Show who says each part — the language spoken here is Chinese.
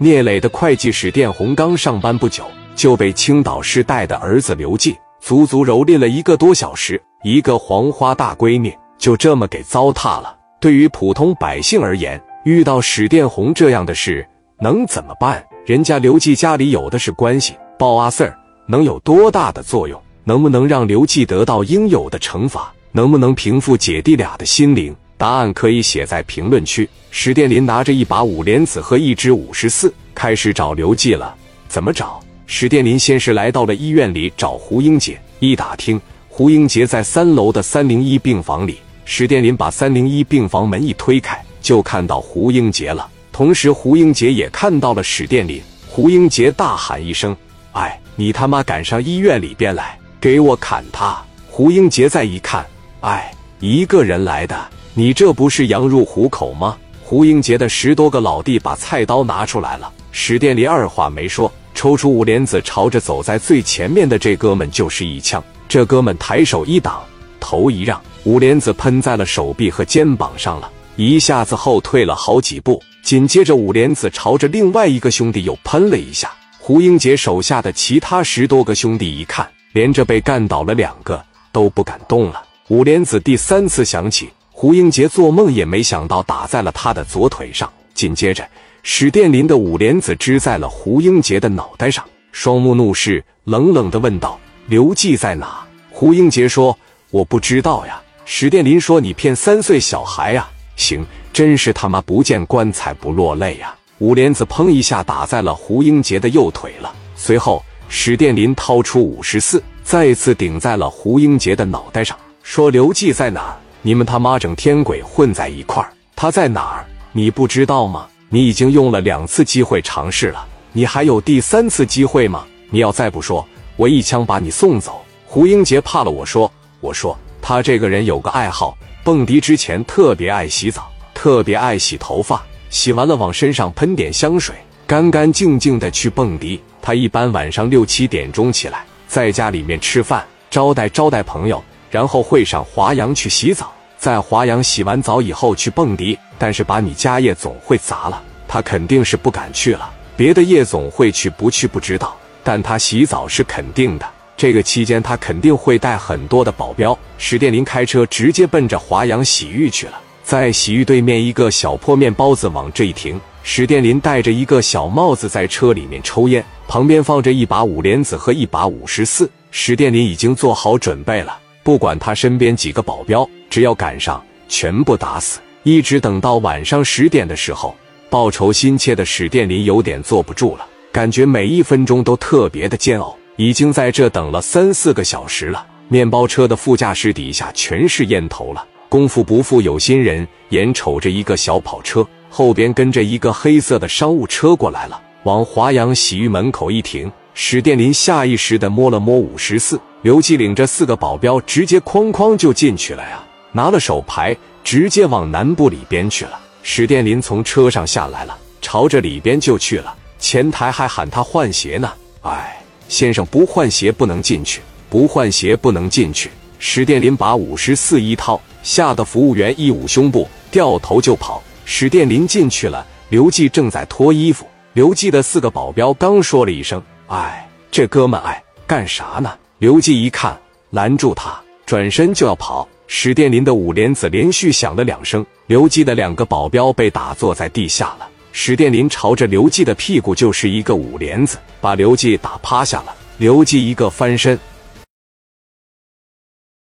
Speaker 1: 聂磊的会计史殿红刚上班不久，就被青岛市带的儿子刘进足足蹂躏了一个多小时，一个黄花大闺女就这么给糟蹋了。对于普通百姓而言，遇到史殿红这样的事，能怎么办？人家刘季家里有的是关系，报阿 Sir 能有多大的作用？能不能让刘季得到应有的惩罚？能不能平复姐弟俩的心灵？答案可以写在评论区。史殿林拿着一把五莲子和一支五十四，开始找刘季了。怎么找？史殿林先是来到了医院里找胡英杰，一打听，胡英杰在三楼的三零一病房里。史殿林把三零一病房门一推开，就看到胡英杰了。同时，胡英杰也看到了史殿林。胡英杰大喊一声：“哎，你他妈赶上医院里边来，给我砍他！”胡英杰再一看，哎，一个人来的。你这不是羊入虎口吗？胡英杰的十多个老弟把菜刀拿出来了。史殿林二话没说，抽出五莲子，朝着走在最前面的这哥们就是一枪。这哥们抬手一挡，头一让，五莲子喷在了手臂和肩膀上了，一下子后退了好几步。紧接着，五莲子朝着另外一个兄弟又喷了一下。胡英杰手下的其他十多个兄弟一看，连着被干倒了两个，都不敢动了。五莲子第三次响起。胡英杰做梦也没想到打在了他的左腿上，紧接着史殿林的五莲子支在了胡英杰的脑袋上，双目怒视，冷冷的问道：“刘季在哪？”胡英杰说：“我不知道呀。”史殿林说：“你骗三岁小孩呀？行，真是他妈不见棺材不落泪呀！”五莲子砰一下打在了胡英杰的右腿了，随后史殿林掏出五十四，再次顶在了胡英杰的脑袋上，说：“刘季在哪？”你们他妈整天鬼混在一块儿，他在哪儿？你不知道吗？你已经用了两次机会尝试了，你还有第三次机会吗？你要再不说，我一枪把你送走。胡英杰怕了，我说，我说他这个人有个爱好，蹦迪之前特别爱洗澡，特别爱洗头发，洗完了往身上喷点香水，干干净净的去蹦迪。他一般晚上六七点钟起来，在家里面吃饭，招待招待朋友。然后会上华阳去洗澡，在华阳洗完澡以后去蹦迪，但是把你家夜总会砸了，他肯定是不敢去了。别的夜总会去不去不知道，但他洗澡是肯定的。这个期间他肯定会带很多的保镖。史殿林开车直接奔着华阳洗浴去了，在洗浴对面一个小破面包子往这一停，史殿林戴着一个小帽子在车里面抽烟，旁边放着一把五莲子和一把五十四。史殿林已经做好准备了。不管他身边几个保镖，只要赶上，全部打死。一直等到晚上十点的时候，报仇心切的史殿林有点坐不住了，感觉每一分钟都特别的煎熬。已经在这等了三四个小时了，面包车的副驾驶底下全是烟头了。功夫不负有心人，眼瞅着一个小跑车后边跟着一个黑色的商务车过来了，往华阳洗浴门口一停，史殿林下意识的摸了摸五十四。刘季领着四个保镖，直接哐哐就进去了呀！拿了手牌，直接往南部里边去了。史殿林从车上下来了，朝着里边就去了。前台还喊他换鞋呢。哎，先生不换鞋不能进去，不换鞋不能进去。史殿林把五十四一掏，吓得服务员一捂胸部，掉头就跑。史殿林进去了，刘季正在脱衣服。刘季的四个保镖刚说了一声：“哎，这哥们哎，干啥呢？”刘季一看，拦住他，转身就要跑。史殿林的五莲子连续响了两声，刘季的两个保镖被打坐在地下了。史殿林朝着刘季的屁股就是一个五莲子，把刘季打趴下了。刘季一个翻身，